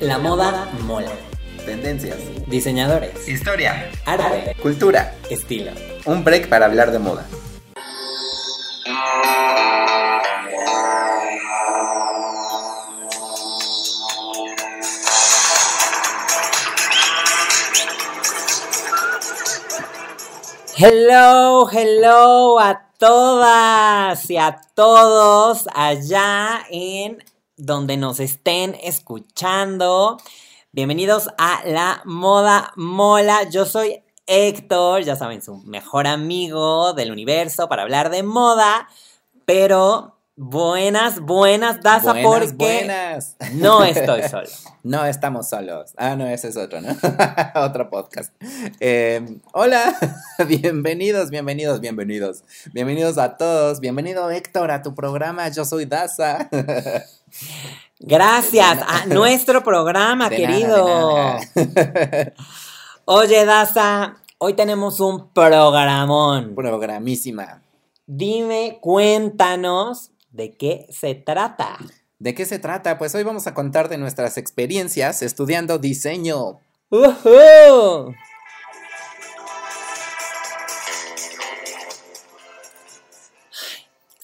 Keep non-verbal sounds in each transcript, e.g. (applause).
La moda mola. Tendencias. Diseñadores. Historia. Arte. Cultura. Estilo. Un break para hablar de moda. Hello, hello a todas y a todos allá en donde nos estén escuchando. Bienvenidos a La Moda Mola. Yo soy Héctor, ya saben, su mejor amigo del universo para hablar de moda, pero buenas, buenas, Daza, Buenas, porque buenas. no estoy solo. (laughs) No estamos solos. Ah, no, ese es otro, ¿no? (laughs) otro podcast. Eh, hola, (laughs) bienvenidos, bienvenidos, bienvenidos. Bienvenidos a todos. Bienvenido, Héctor, a tu programa. Yo soy Daza. Gracias a nuestro programa, De querido. nada. Oye, Daza, hoy tenemos un programón. Programísima. Dime, cuéntanos de qué se trata. ¿De qué se trata? Pues hoy vamos a contar de nuestras experiencias estudiando diseño. ¡Uhú!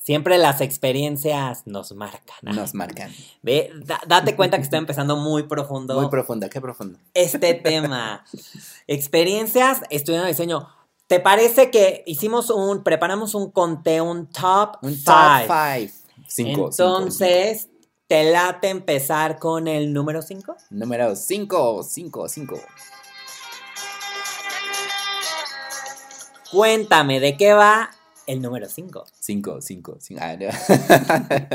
Siempre las experiencias nos marcan. Ay, Nos marcan. Ve, da- date cuenta que estoy (laughs) empezando muy profundo Muy profunda, qué profundo. este tema. Experiencias estudiando diseño. ¿Te parece que hicimos un, preparamos un conteo, un top Un five? top 5. Cinco. Entonces, ¿te late empezar con el número 5? Número 5, 5, 5. Cuéntame, ¿de qué va el número 5? 5, 5, 5.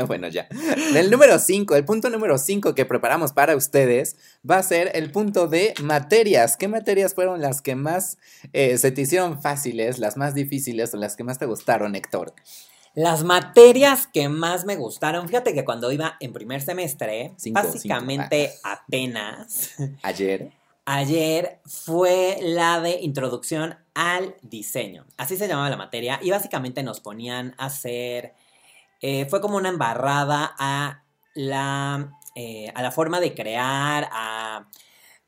bueno, ya. El número 5, el punto número 5 que preparamos para ustedes va a ser el punto de materias. ¿Qué materias fueron las que más eh, se te hicieron fáciles, las más difíciles o las que más te gustaron, Héctor? Las materias que más me gustaron, fíjate que cuando iba en primer semestre, Cinco, básicamente apenas, Ayer. Ayer fue la de introducción al diseño. Así se llamaba la materia y básicamente nos ponían a hacer, eh, fue como una embarrada a la, eh, a la forma de crear, a,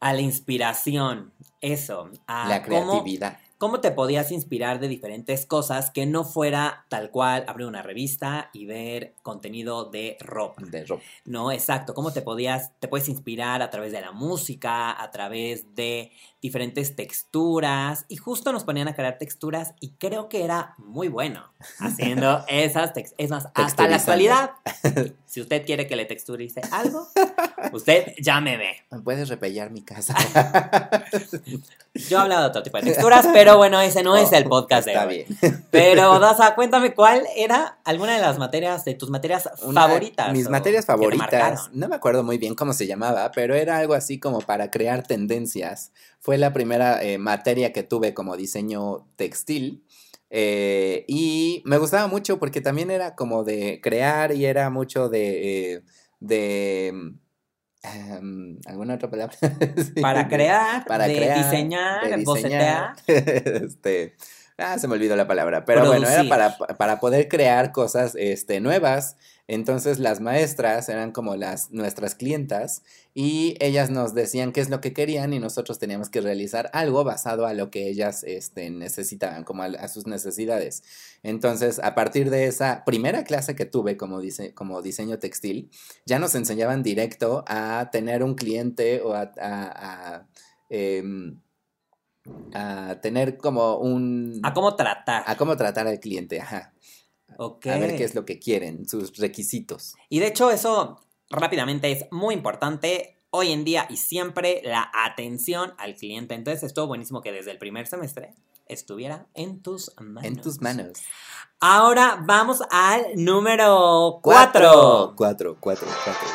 a la inspiración, eso, a la creatividad. ¿Cómo te podías inspirar de diferentes cosas que no fuera tal cual abrir una revista y ver contenido de ropa? De ropa. No, exacto. ¿Cómo te podías, te puedes inspirar a través de la música, a través de diferentes texturas? Y justo nos ponían a crear texturas y creo que era muy bueno haciendo (laughs) esas texturas. Es más, hasta la actualidad, si usted quiere que le texturice algo, usted ya me ve. ¿Puedes repellar mi casa? (laughs) Yo he hablado de otro tipo de texturas, pero bueno, ese no es el podcast de Está hoy. bien. (laughs) Pero, Daza, cuéntame cuál era alguna de las materias, de tus materias Una- favoritas. Mis materias favoritas. No me acuerdo muy bien cómo se llamaba, pero era algo así como para crear tendencias. Fue la primera eh, materia que tuve como diseño textil. eh, y me gustaba mucho porque también era como de crear y era mucho de. eh, de em, ¿Alguna otra palabra? (laughs) Sí. Para crear, Para de crear, diseñar, de bocetear. diseñar. (laughs) este, ah, se me olvidó la palabra. Pero bueno, era para, para poder crear cosas este, nuevas. Entonces las maestras eran como las nuestras clientas y ellas nos decían qué es lo que querían y nosotros teníamos que realizar algo basado a lo que ellas este, necesitaban, como a, a sus necesidades. Entonces, a partir de esa primera clase que tuve como, dise- como diseño textil, ya nos enseñaban directo a tener un cliente o a, a- a, em, a tener como un... A cómo tratar. a cómo tratar al cliente, ajá. A ver qué es lo que quieren, sus requisitos. Y de hecho, eso rápidamente es muy importante hoy en día y siempre la atención al cliente. Entonces, estuvo buenísimo que desde el primer semestre estuviera en tus manos. En tus manos. Ahora vamos al número 4. Cuatro, cuatro, cuatro.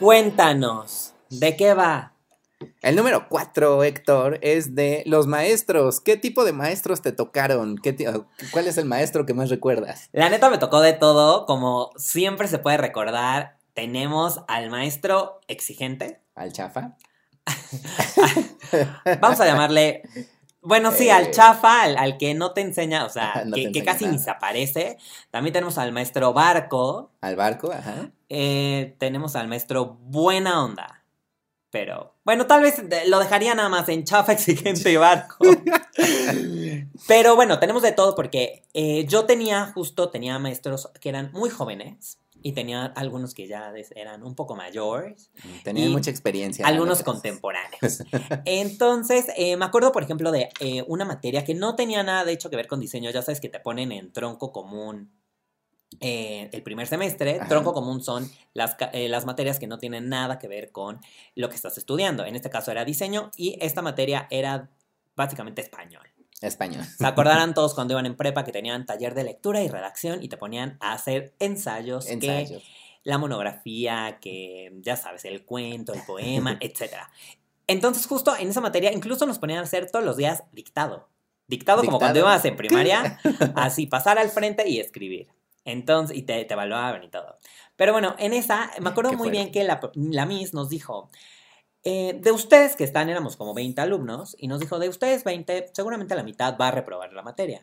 Cuéntanos, ¿de qué va? El número cuatro, Héctor, es de los maestros. ¿Qué tipo de maestros te tocaron? ¿Qué ti- ¿Cuál es el maestro que más recuerdas? La neta me tocó de todo, como siempre se puede recordar, tenemos al maestro exigente. ¿Al chafa? (laughs) Vamos a llamarle Bueno, sí, al Eh, chafa, al, al que no te enseña, o sea, (laughs) No que, casi nada. ni se aparece. También tenemos al maestro Barco. Al barco, ajá. eh, tenemos al maestro Buena Onda. Pero, bueno, tal vez lo dejaría nada más en chafa, exigente y barco. (laughs) Pero bueno, tenemos de todo porque eh, yo tenía, justo tenía maestros que eran muy jóvenes y tenía algunos que ya eran un poco mayores, Tenían mucha experiencia. algunos contemporáneos. (laughs) Entonces, eh, me acuerdo, por ejemplo, de eh, una materia que no tenía nada de hecho que ver con diseño. Ya sabes que te ponen en tronco común eh, el primer semestre. Ajá. Tronco común son las, eh, las materias que no tienen nada que ver con lo que estás estudiando. En este caso era diseño y esta materia era básicamente español. Español. ¿Se acordarán todos cuando iban en prepa que tenían taller de lectura y redacción y te ponían a hacer ensayos, que Ensayos. la monografía, que ya sabes, el cuento, el poema, (laughs) etc. Entonces, justo en esa materia, incluso nos ponían a hacer todos los días dictado. Dictado, como cuando ¿Dictado? ibas en primaria, (laughs) así, pasar al frente y escribir. Entonces, y te, te evaluaban y todo. Pero bueno, en esa, me acuerdo muy bien que la, la Miss nos dijo, eh, de ustedes que están, éramos como 20 alumnos, y nos dijo, de ustedes 20, seguramente la mitad va a reprobar la materia.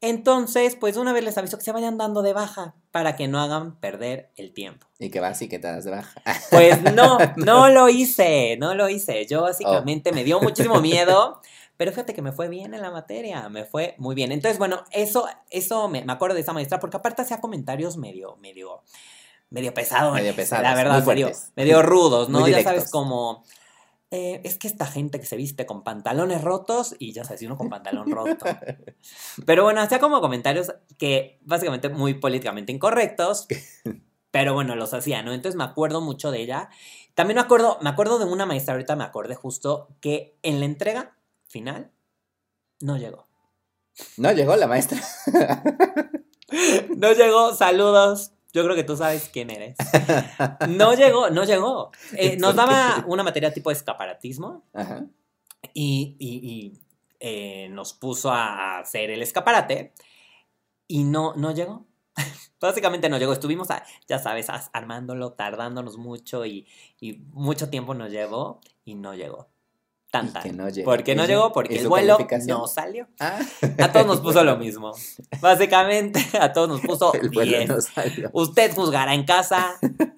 Entonces, pues una vez les aviso que se vayan dando de baja para que no hagan perder el tiempo. Y que vas y que te das de baja. Pues no, (laughs) no lo hice, no lo hice. Yo básicamente me dio muchísimo miedo, (laughs) pero fíjate que me fue bien en la materia, me fue muy bien. Entonces, bueno, eso, eso me, me acuerdo de esa maestra, porque aparte hacía comentarios medio, medio, medio pesados. Medio pesados, La verdad, medio, rudos, ¿no? Ya sabes, como... eh, es que esta gente que se viste con pantalones rotos y ya sabes, uno con pantalón roto. (laughs) Pero bueno, hacía como comentarios que básicamente muy políticamente incorrectos, (laughs) pero bueno, los hacía, ¿no? Entonces me acuerdo mucho de ella. También me acuerdo, me acuerdo de una maestra, ahorita me acordé justo, que en la entrega final no llegó. No llegó la maestra. No llegó, saludos. Yo creo que tú sabes quién eres. No llegó, no llegó. Eh, nos daba una materia tipo escaparatismo Ajá. y, y- y, eh, nos puso a hacer el escaparate y no, no llegó. (laughs) Básicamente no llegó. Estuvimos, a- ya sabes, armándolo, tardándonos mucho y, y mucho tiempo nos llevó y no llegó. Tan, tan. no llegó. ¿Por qué no ¿Y su- llegó? Porque el vuelo no salió. Ah, A todos nos puso lo (laughs) mismo. Básicamente, a todos nos puso el vuelo 10. no salió. Usted juzgará en casa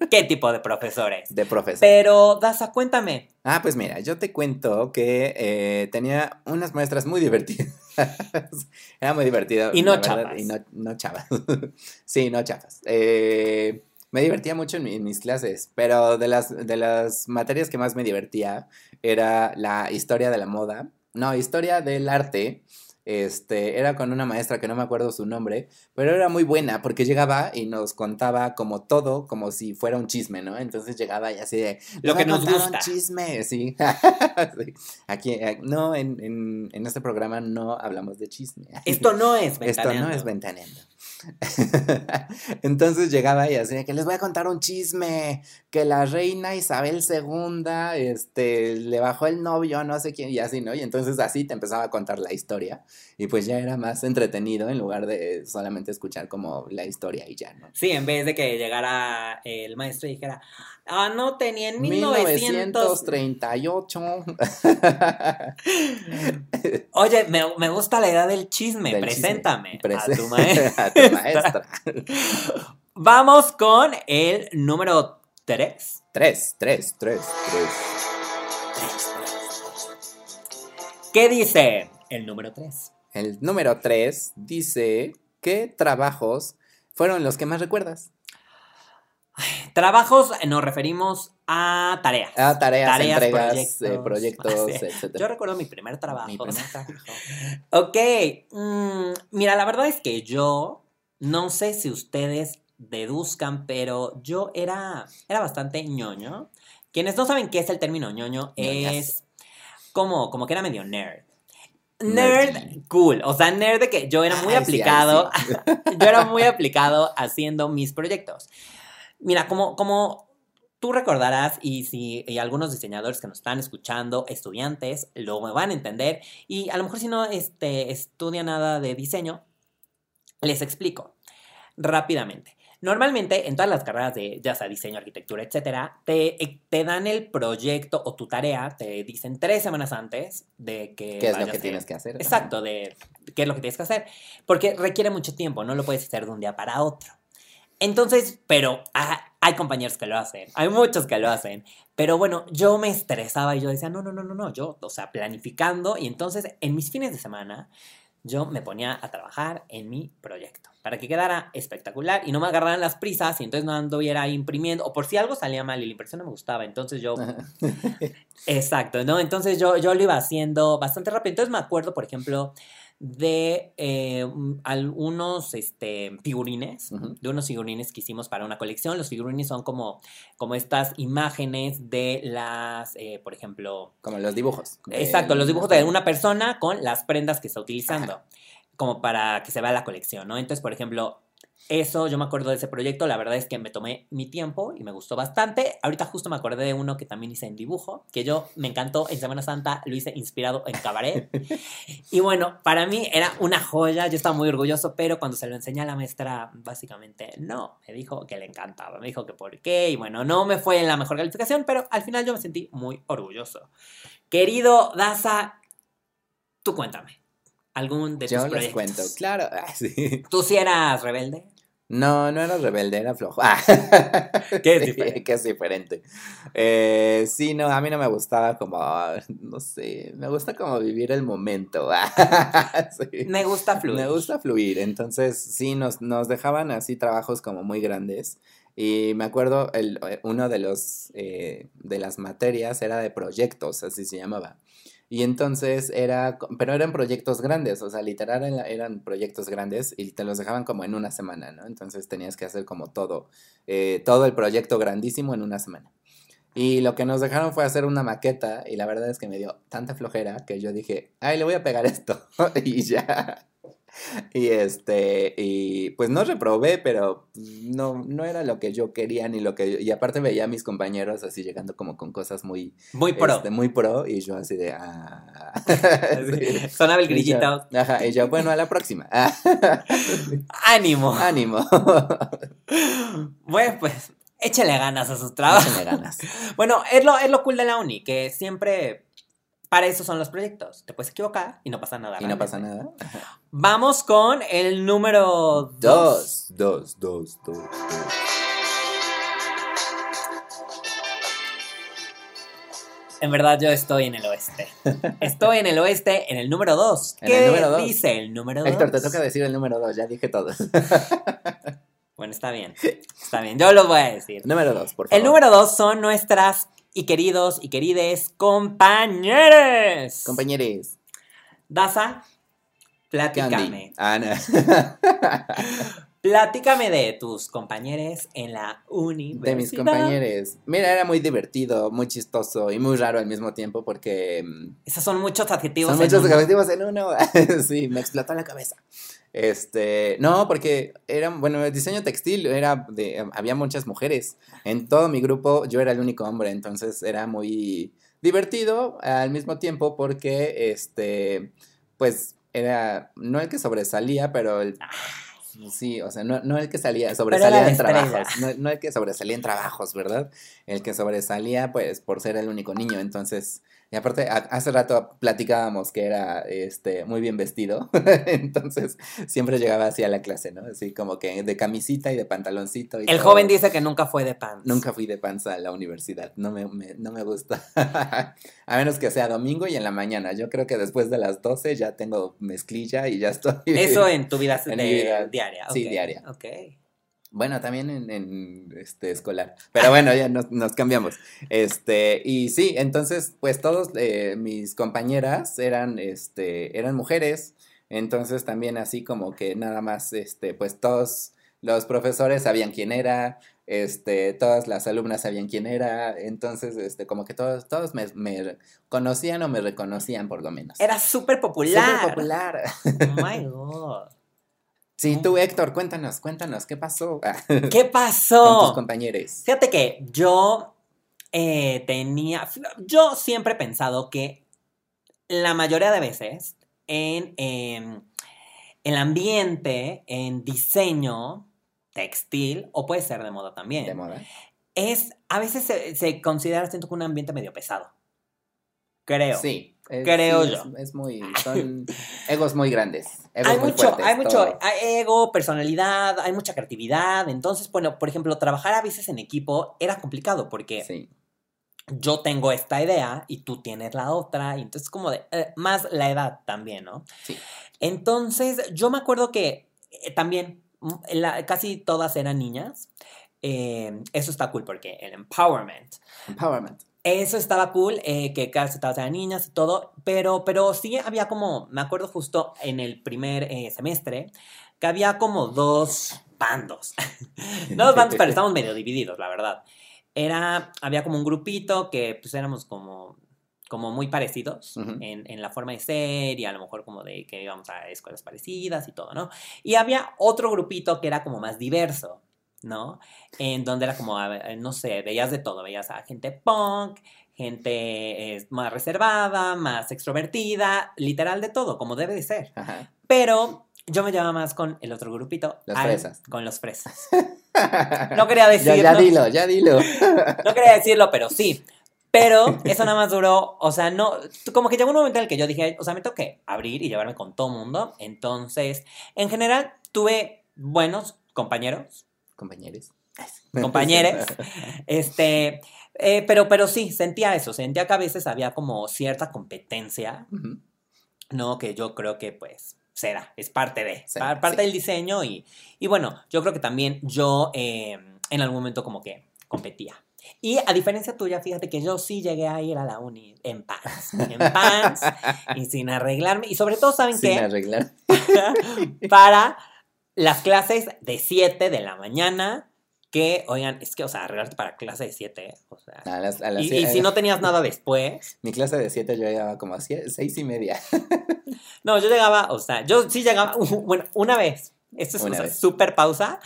qué tipo de profesores. De profesor. Pero, Daza, cuéntame. Ah, pues mira, yo te cuento que eh, tenía unas maestras muy divertidas. (laughs) Era muy divertido. Y no chafas. Y no, no chavas. (laughs) sí, no chafas. Eh, me divertía mucho en, mi- en mis clases, pero de las, de las materias que más me divertía era la historia de la moda. No, historia del arte. Este, era con una maestra que no me acuerdo su nombre, pero era muy buena porque llegaba y nos contaba como todo, como si fuera un chisme, ¿no? Entonces llegaba y así de, Lo "Les que nos gusta. Un chisme, sí. (laughs) Sí. Aquí, eh, no, en, en, en este programa no hablamos de chisme. Esto no es (laughs) Esto no ventaneando. es ventaneando. (laughs) Entonces llegaba y así que les voy a contar un chisme, que la reina Isabel II, este, le bajó el novio, no sé quién, y así, ¿no? Y entonces así te empezaba a contar la historia, y pues ya era más entretenido en lugar de solamente escuchar como la historia y ya, ¿no? Sí, en vez de que llegara el maestro y dijera, ah, no, tenía en 1900. 1938. (laughs) Oye, me, me gusta la idea del chisme, Del preséntame chisme. (laughs) a tu maestra. a tu maestra. Vamos con el número 3. Tres, tres, tres, tres. ¿Qué dice el número 3? El número 3 dice, ¿qué trabajos fueron los que más recuerdas? Trabajos eh, nos referimos a tareas. Ah, tareas, Tareas, entregas, eh, proyectos. (laughs) etcétera. Yo recuerdo mi primer trabajo. Mi primer trabajo. (laughs) Ok, mm, mira, la verdad es que yo no sé si ustedes deduzcan, pero yo era, era bastante ñoño. Quienes no saben qué es el término ñoño Ñoñazo. es como, como que era medio nerd. Nerdy. Nerd cool, o sea, nerd de que yo era muy Ay, sí, ay, aplicado, (laughs) yo era muy aplicado haciendo mis proyectos. Mira, como, como tú recordarás, y si y algunos diseñadores que nos están escuchando, estudiantes, lo van a entender, y a lo mejor si no este, estudia nada de diseño, les explico rápidamente. Normalmente en todas las carreras de ya sea diseño, arquitectura, etcétera, te, eh, te dan el proyecto o tu tarea, te dicen tres semanas antes de que. ¿Qué es lo que a- tienes que hacer? Exacto, de qué es lo que tienes que hacer. Porque requiere mucho tiempo, no lo puedes hacer de un día para otro. Entonces, pero ah, hay compañeros que lo hacen, hay muchos que lo hacen. Pero bueno, yo me estresaba y yo decía, no, no, no, no, no, yo, o sea, planificando. Y entonces, en mis fines de semana, yo me ponía a trabajar en mi proyecto para que quedara espectacular y no me agarraran las prisas y entonces no anduviera imprimiendo. O por si algo salía mal y la impresión no me gustaba, entonces yo (laughs) Exacto, ¿no? Entonces yo, yo lo iba haciendo bastante rápido. Entonces me acuerdo, por ejemplo, de eh, un- algunos este, figurines, de unos figurines que hicimos para una colección. Los figurines son como, como estas imágenes de las, eh, por ejemplo, Como los dibujos. exacto, los dibujos de una persona con las prendas que está utilizando, como para que se vea la colección, ¿no? Entonces, por ejemplo, eso, yo me acuerdo de ese proyecto, la verdad es que me tomé mi tiempo y me gustó bastante. Ahorita justo me acordé de uno que también hice en dibujo, que yo me encantó en Semana Santa, lo hice inspirado en cabaret. (laughs) y bueno, para mí era una joya, yo estaba muy orgulloso, pero cuando se lo enseñé a la maestra, básicamente no, me dijo que le encantaba, me dijo que por qué, y bueno, no me fue en la mejor calificación, pero al final yo me sentí muy orgulloso. Querido Daza, tú cuéntame. ¿Algún de tus Yo les proyectos? cuento, claro. (laughs) Ah, sí. ¿Tú sí eras rebelde? No, no era rebelde, era flojo. (laughs) Ah. ¿Qué es diferente? que es diferente. Eh, sí, no, a mí no me gustaba como, no sé, me gusta como vivir el momento. (laughs) Sí. Me gusta fluir. Me gusta fluir, entonces sí, nos, nos dejaban así trabajos como muy grandes. Y me acuerdo, el, eh, uno de los eh, de las materias era de proyectos, así se llamaba. Y entonces era, pero eran proyectos grandes, o sea, literal era- eran proyectos grandes y te los dejaban como en una semana, ¿no? Entonces tenías que hacer como todo, eh, todo el proyecto grandísimo en una semana. Y lo que nos dejaron fue hacer una maqueta y la verdad es que me dio tanta flojera que yo dije, ay, le voy a pegar esto (laughs) y ya. Y este, y pues no reprobé, pero no, no era lo que yo quería ni lo que yo- y aparte veía a mis compañeros así llegando como con cosas muy, Muy pro. este, muy pro y yo así de, ah. (laughs) Así, (laughs) Sonaba el Y yo- grillito. ajá, y yo, bueno, a la próxima. (laughs) ¡Ánimo! ánimo. Bueno, pues échale ganas a sus trabajos. Échale ganas. Bueno, es lo, es lo cool de la uni, que siempre para eso son los proyectos. Te puedes equivocar y no pasa nada. Y no pasa nada. Vamos con el número 2. Dos, dos, dos, dos, dos. En verdad yo estoy en el oeste. (laughs) Estoy en el oeste en el número 2. En ¿Qué el número dos. dice el número 2? Héctor, te toca decir el número dos, ya dije todos. (laughs) Bueno, está bien. Está bien, yo lo voy a decir. número dos, por favor. El número 2 son nuestras y queridos y querides compañeros. Compañeros. Daza, platícame. Candy. Ah. (laughs) Platícame de tus compañeros en la universidad. De mis compañeros. Mira, era muy divertido, muy chistoso y muy raro al mismo tiempo porque mm, Esos son muchos adjetivos. son muchos uno. objetivos en uno. (laughs) sí, me explotó la cabeza. Este, no, porque era, bueno, el diseño textil era de, había muchas mujeres. En todo mi grupo yo era el único hombre, entonces era muy divertido al mismo tiempo porque, este, pues era, no el que sobresalía, pero el... Sí, o sea, no, no el que salía, sobresalía en trabajos, no, no el que sobresalía en trabajos, ¿verdad? El que sobresalía, pues, por ser el único niño, entonces, y aparte, hace rato platicábamos que era, este, muy bien vestido, (laughs) entonces, siempre llegaba así a la clase, ¿no? Así como que de camisita y de pantaloncito. Y El todo. joven dice que nunca fue de pants. Nunca fui de panza a la universidad, no me, me- no me gusta. (laughs) a menos que sea domingo y en la mañana. Yo creo que después de las 12 ya tengo mezclilla y ya estoy. Eso en tu vida, (laughs) En de- vida, diaria. sí, diaria. Ok. Bueno, también en, en, este escolar. Pero bueno, ya nos, nos cambiamos. Este, y sí, entonces, pues todos eh, mis compañeras eran, este, eran mujeres. Entonces también así como que nada más, este, pues todos los profesores sabían quién era, este, todas las alumnas sabían quién era. Entonces, este, como que todos, todos me, me conocían o me reconocían por lo menos. Era súper popular. Súper popular. Oh my god. Sí, tú, Héctor, cuéntanos, cuéntanos, ¿qué pasó? (laughs) ¿Qué Con tus pasó? compañeros. Fíjate que yo eh, tenía. Yo siempre he pensado que la mayoría de veces en em, el ambiente, en diseño, textil o puede ser de moda también. De moda. Es, a veces se, se considera, siento que un ambiente medio pesado. Creo. Sí. Es- Creo sí, yo. Es, es muy. Son egos muy grandes. egos Hay muy mucho, fuertes, hay mucho todo. hay ego, personalidad, hay mucha creatividad. Entonces, bueno, por ejemplo, trabajar a veces en equipo era complicado porque Sí. yo tengo esta idea y tú tienes la otra. Y entonces, como de, eh, más la edad también, ¿no? Sí. Entonces, yo me acuerdo que eh, también mm, la- casi todas eran niñas. Eh, eso está cool porque el empowerment. Empowerment. Eso estaba cool, eh, que casi todas eran niñas y todo, pero, pero sí había como, me acuerdo justo en el primer eh, semestre, que había como dos bandos. no (laughs) dos bandos, pero estábamos medio divididos, la verdad. Era, había como un grupito que pues éramos como, como muy parecidos Ujú. en, en la forma de ser y a lo mejor como de que íbamos a escuelas parecidas y todo, ¿no? Y había otro grupito que era como más diverso, ¿no? En donde era como, no sé, veías de todo, veías a gente punk, gente eh, más reservada, más extrovertida, literal de todo, como debe de ser. Ajá. Pero yo me llevaba más con el otro grupito. Los al- fresas. Con los fresas. (laughs) No quería Ya, decirlo. ya dilo, ya dilo. (laughs) No quería decirlo, pero sí. Pero (laughs) eso nada más duró, o sea, no, como que llegó un momento en el que yo dije, o sea, me tengo que abrir y llevarme con todo mundo. Entonces, en general, tuve buenos compañeros, Compañeros. (laughs) compañeros, este, eh, pero, pero sí, sentía eso, sentía que a veces había como cierta competencia. ¿no? Que yo creo que, pues, será, es parte de, parte sí. del diseño y, y bueno, yo creo que también yo eh, en algún momento como que competía. Y a diferencia tuya, fíjate que yo sí llegué a ir a la uni en pants, en pants (laughs) y sin arreglarme. Y sobre todo, ¿saben Sin qué? arreglar. (laughs) Para las clases de 7 de la mañana, que, oigan, es que, o sea, arreglarte para clase de 7, o sea... A las, a las Y, sie- y si no tenías nada (laughs) después, Mi clase de 7 yo llegaba como a sie- seis y media. (laughs) No, yo llegaba, o sea, yo sí llegaba, bueno, una vez, esto es Una o sea, vez. súper pausa,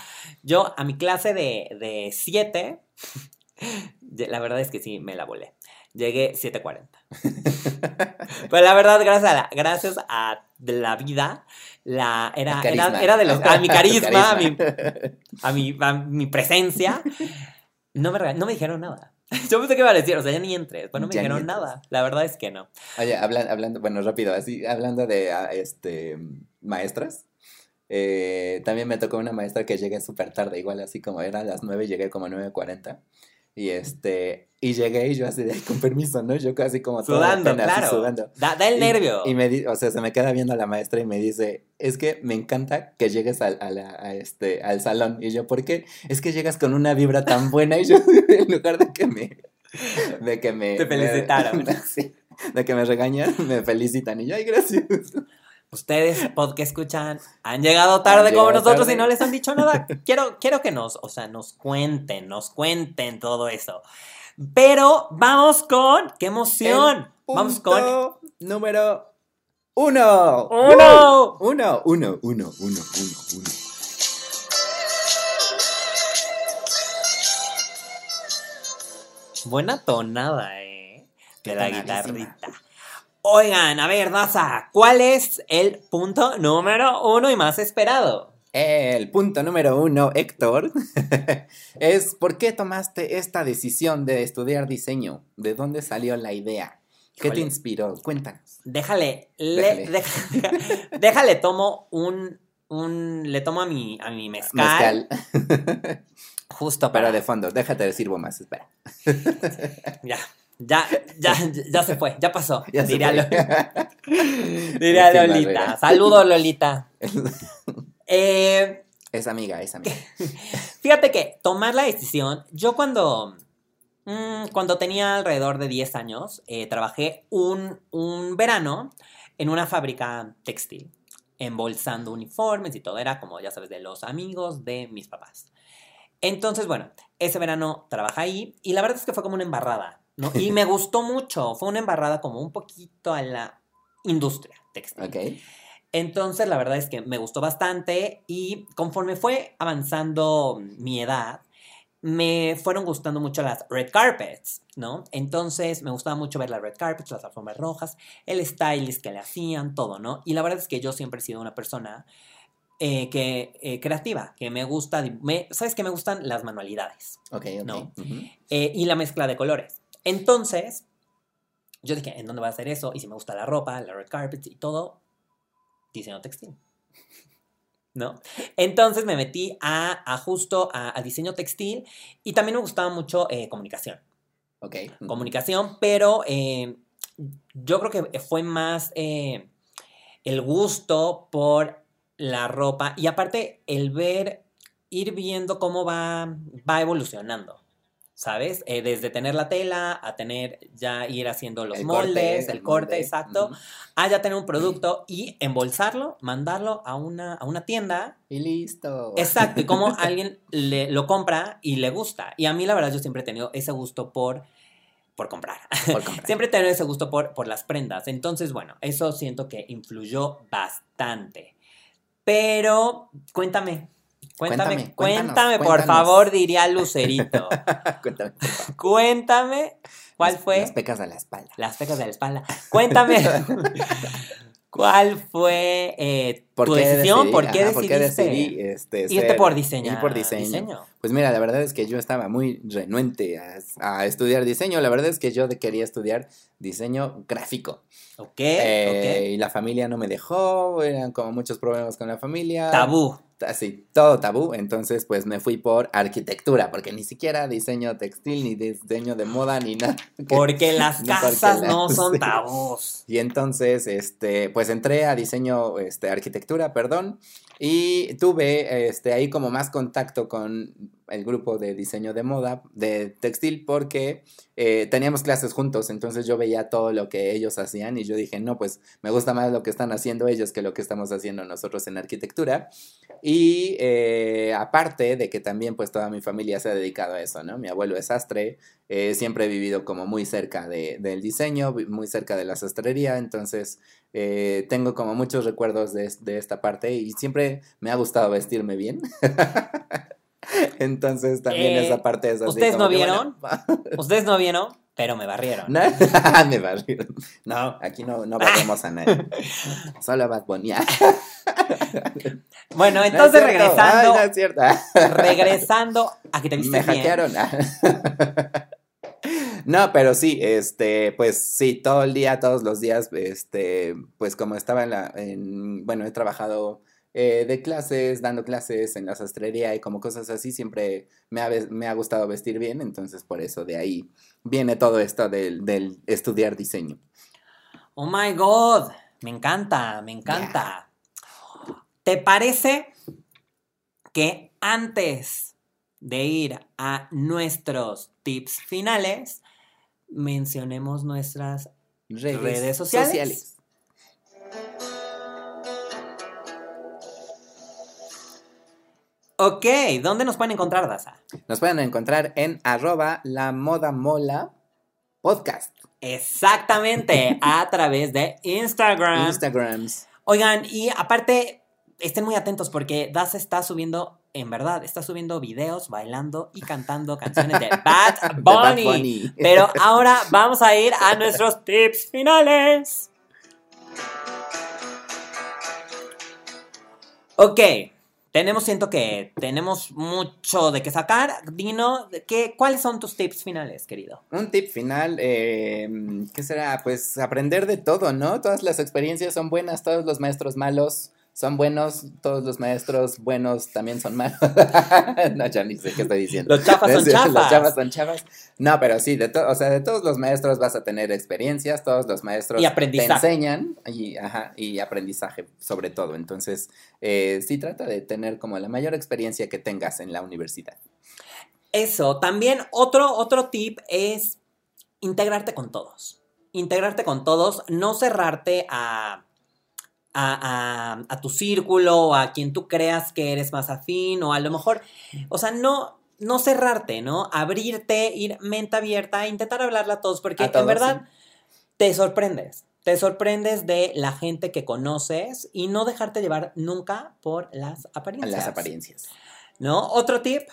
yo a mi clase de, de 7, (laughs) la verdad es que sí, me la volé. Llegué 7.40. Pero la verdad, gracias a la, gracias a la vida, la, era, era, era de los, (laughs) a mi carisma, a mi, a mi, a mi presencia, no me, no me dijeron nada. (laughs) Yo pensé que iba a decir, o sea, ya ni entré, después no me dijeron nada. La verdad es que no. Oye, hablan- hablando, bueno, rápido, así, hablando de ah, este maestras. eh, también me tocó una maestra que llegué súper tarde, igual así como era a las 9, llegué como a 9.40. Y este, y llegué y yo así de, "Ay, con permiso, ¿no? Yo casi como Sudando, pena, claro. sudando. Da, da el Y- nervio. Y, me di- o sea, se me queda viendo la maestra y me dice, es que me encanta que llegues al, a la- a este, al salón. Y yo, ¿por qué? Es que llegas con una vibra tan buena y yo, (laughs) en lugar de que me... De que me... Te me- felicitaron. (laughs) sí, de que me regañan, me felicitan. Y yo, ay, gracias. Ustedes, pod que escuchan, han llegado tarde Han como nosotros tarde. y no les han dicho nada. (laughs) Quiero, quiero que nos, o sea, nos cuenten, nos cuenten todo eso. Pero vamos con, qué emoción. Vamos con Punto número uno. uno. Uh, uno, uno, uno, uno, uno, uno. Buena tonada, eh. Qué De la guitarrita. Oigan, a ver, Daza, ¿cuál es el punto número uno y más esperado? El punto número uno, Héctor, (laughs) es ¿por qué tomaste esta decisión de estudiar diseño? ¿De dónde salió la idea? ¿Qué te inspiró? Cuéntanos. Déjale, le- (laughs) Déjale. déjale, tomo un, un, le tomo a mi, a mi mezcal, Mezcal. (laughs) justo para, Pero de fondo, déjate decir más, espera. ya, ya, ya, ya se fue, ya pasó, Ya se diría, fue. Lo- (laughs) diría Sin Lolita, saludos Lolita. (laughs) Eh, Es amiga, es amiga. (laughs) Fíjate que tomar la decisión, yo cuando, mm, cuando tenía alrededor de 10 años, eh, trabajé un, un verano en una fábrica textil, embolsando uniformes y todo, era como, ya sabes, de los amigos de mis papás. Entonces, bueno, ese verano trabajé ahí y la verdad es que fue como una embarrada, ¿no? (laughs) Y me gustó mucho, fue una embarrada como un poquito a la industria textil. Entonces, la verdad es que me gustó bastante y conforme fue avanzando mi edad, me fueron gustando mucho las red carpets, ¿no? Entonces, me gustaba mucho ver las red carpets, las alfombras rojas, el stylist que le hacían, todo, ¿no? Y la verdad es que yo siempre he sido una persona eh, que eh, creativa, que me gusta, me, ¿sabes que me gustan las manualidades? Ok, ok. No. eh, y la mezcla de colores. Entonces, yo dije, ¿en dónde va a hacer eso? Y si me gusta la ropa, la red carpet y todo, diseño textil. (laughs) ¿No? Entonces me metí a, a justo a, a diseño textil y también me gustaba mucho eh, comunicación. Ok. Comunicación, pero eh, yo creo que fue más eh, el gusto por la ropa y aparte el ver, ir viendo cómo va, va evolucionando. ¿Sabes? Eh, desde tener la tela a tener ya ir haciendo los El corte, moldes, el, el corte, molde, exacto, a ya tener un producto y embolsarlo, mandarlo a una, a una tienda. Y listo. Exacto, y (laughs) cómo alguien le, lo compra y le gusta. Y a mí la verdad yo siempre he tenido ese gusto por, por comprar. Por (laughs) comprar. Siempre he tenido ese gusto por, por las prendas. Entonces, bueno, eso siento que influyó bastante. Pero cuéntame, cuéntame, Cuéntame, por cuéntanos. favor, diría Lucerito. (laughs) Cuéntame, cuéntame cuál Las- fue Las pecas de la espalda. las pecas de la espalda. Cuéntame (laughs) cuál fue eh, tu decisión, decidí? por qué Ajá, ¿por qué decidí este, irte ser- por diseño. ir por diseño? Pues mira, la verdad es que yo estaba muy renuente a, a estudiar diseño. La verdad es que yo quería estudiar diseño gráfico. Ok, Eh, Y la familia no me dejó, eran como muchos problemas con la familia. Tabú. Así, todo tabú. Entonces, pues me fui por arquitectura, porque ni siquiera diseño textil, ni diseño de moda, ni nada. Porque las (laughs) porque casas la- no son (laughs) sí. tabús. Y entonces, este, pues entré a diseño, este, arquitectura, perdón, y tuve, este, ahí como más contacto con el grupo de diseño de moda, de textil, porque eh, teníamos clases juntos, entonces yo veía todo lo que ellos hacían y yo dije, no, pues me gusta más lo que están haciendo ellos que lo que estamos haciendo nosotros en arquitectura. Y eh, aparte de que también pues toda mi familia se ha dedicado a eso, ¿no? Mi abuelo es sastre, eh, siempre he vivido como muy cerca de- del diseño, muy cerca de la sastrería, entonces tengo como muchos recuerdos de, de esta parte y siempre me ha gustado vestirme bien. (laughs) (laughs) entonces también Eh, esa parte es así. ¿ustedes no vieron? bueno, Ustedes no vieron, pero me barrieron. no, (laughs) me barrieron. No, aquí no, no barremos a nadie. (laughs) Solo Bad Bunny. Bueno, No es entonces regresando, Ay, no es cierto. regresando a que te viste Me bien. hackearon. No, pero sí, este, pues sí, todo el día, todos los días, este, pues como estaba en la, en, bueno, he trabajado eh, de clases, dando clases en la sastrería y como cosas así, siempre me ha, me ha gustado vestir bien, entonces por eso de ahí viene todo esto del, del estudiar diseño. Oh my god, me encanta, me encanta. ¿Te parece que antes de ir a nuestros tips finales, mencionemos nuestras Redes sociales. Ok, ¿dónde nos pueden encontrar, Daza? Nos pueden encontrar en arroba la moda mola podcast. Exactamente, (laughs) a través de Instagram. Instagrams. Oigan, y aparte, estén muy atentos porque Daza está subiendo, en verdad, está subiendo videos bailando y cantando canciones de (laughs) Bad de Bad Bunny. Bunny. Pero (laughs) ahora vamos a ir a nuestros tips finales. Ok, tenemos, siento que tenemos mucho de qué sacar. Dino, ¿qué, ¿cuáles son tus tips finales, querido? Un tip final, eh, ¿qué será? Pues aprender de todo, ¿no? Todas las experiencias son buenas, todos los maestros malos son buenos, todos los maestros buenos también son malos. (laughs) no, ya ni sé qué estoy diciendo. Los chafas son chafas. Los chavas son chavas. No, pero sí, de o sea, de todos los maestros vas a tener experiencias, todos los maestros Y aprendizaje. te enseñan y, ajá, y aprendizaje sobre todo. Entonces, eh, sí trata de tener como la mayor experiencia que tengas en la universidad. Eso, también otro, otro tip es integrarte con todos. Integrarte con todos, no cerrarte a, a, a- a tu círculo o a quien tú creas que eres más afín o a lo mejor, o sea, no, no cerrarte, ¿no? Abrirte, ir mente abierta, intentar hablarle a todos, porque A todos, en verdad te sorprendes. Te sorprendes de la gente que conoces y no dejarte llevar nunca por las apariencias. las apariencias. ¿No? Otro tip.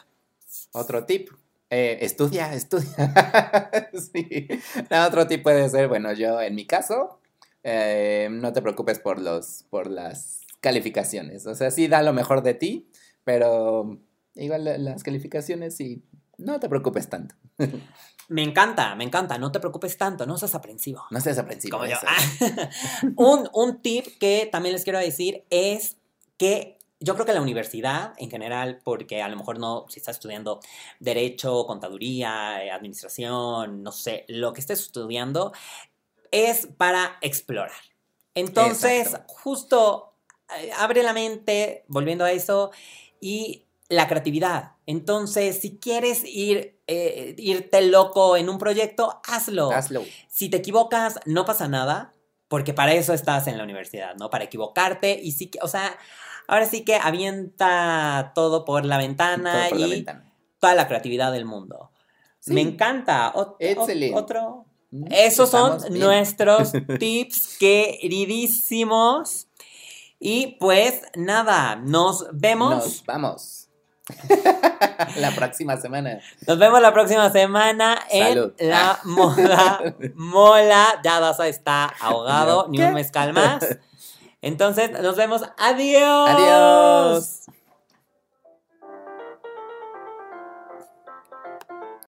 Otro tip. eh, estudia, estudia. (laughs) sí. No, otro tip puede ser, bueno, yo en mi caso, eh, no te preocupes por los, por las calificaciones. O sea, sí da lo mejor de ti, pero igual las calificaciones sí, no te preocupes tanto. (laughs) Me encanta, me encanta. No te preocupes tanto, no seas aprensivo. No seas aprensivo. Como yo. (laughs) un, un tip que también les quiero decir es que yo creo que la universidad en general, porque a lo mejor no, si estás estudiando derecho, contaduría, eh, administración, no sé, lo que estés estudiando, es para explorar. Entonces, Exacto. justo eh, abre la mente, volviendo a eso, y la creatividad. Entonces, si quieres ir, eh, irte loco en un proyecto, hazlo. Hazlo. Si te equivocas, no pasa nada, porque para eso estás en la universidad, ¿no? Para equivocarte y sí que, o sea, ahora sí que avienta todo por la ventana la y ventana. toda la creatividad del mundo. Sí. Me encanta. Excelente. Otro. Mm, Esos son bien. nuestros (laughs) tips queridísimos. Y pues nada, nos vemos. Nos vamos. (laughs) la próxima semana. Nos vemos la próxima semana en Salud. la moda mola. Ya Daza está ahogado, ¿Yo ni un mezcal más. Entonces, nos vemos. Adiós. Adiós.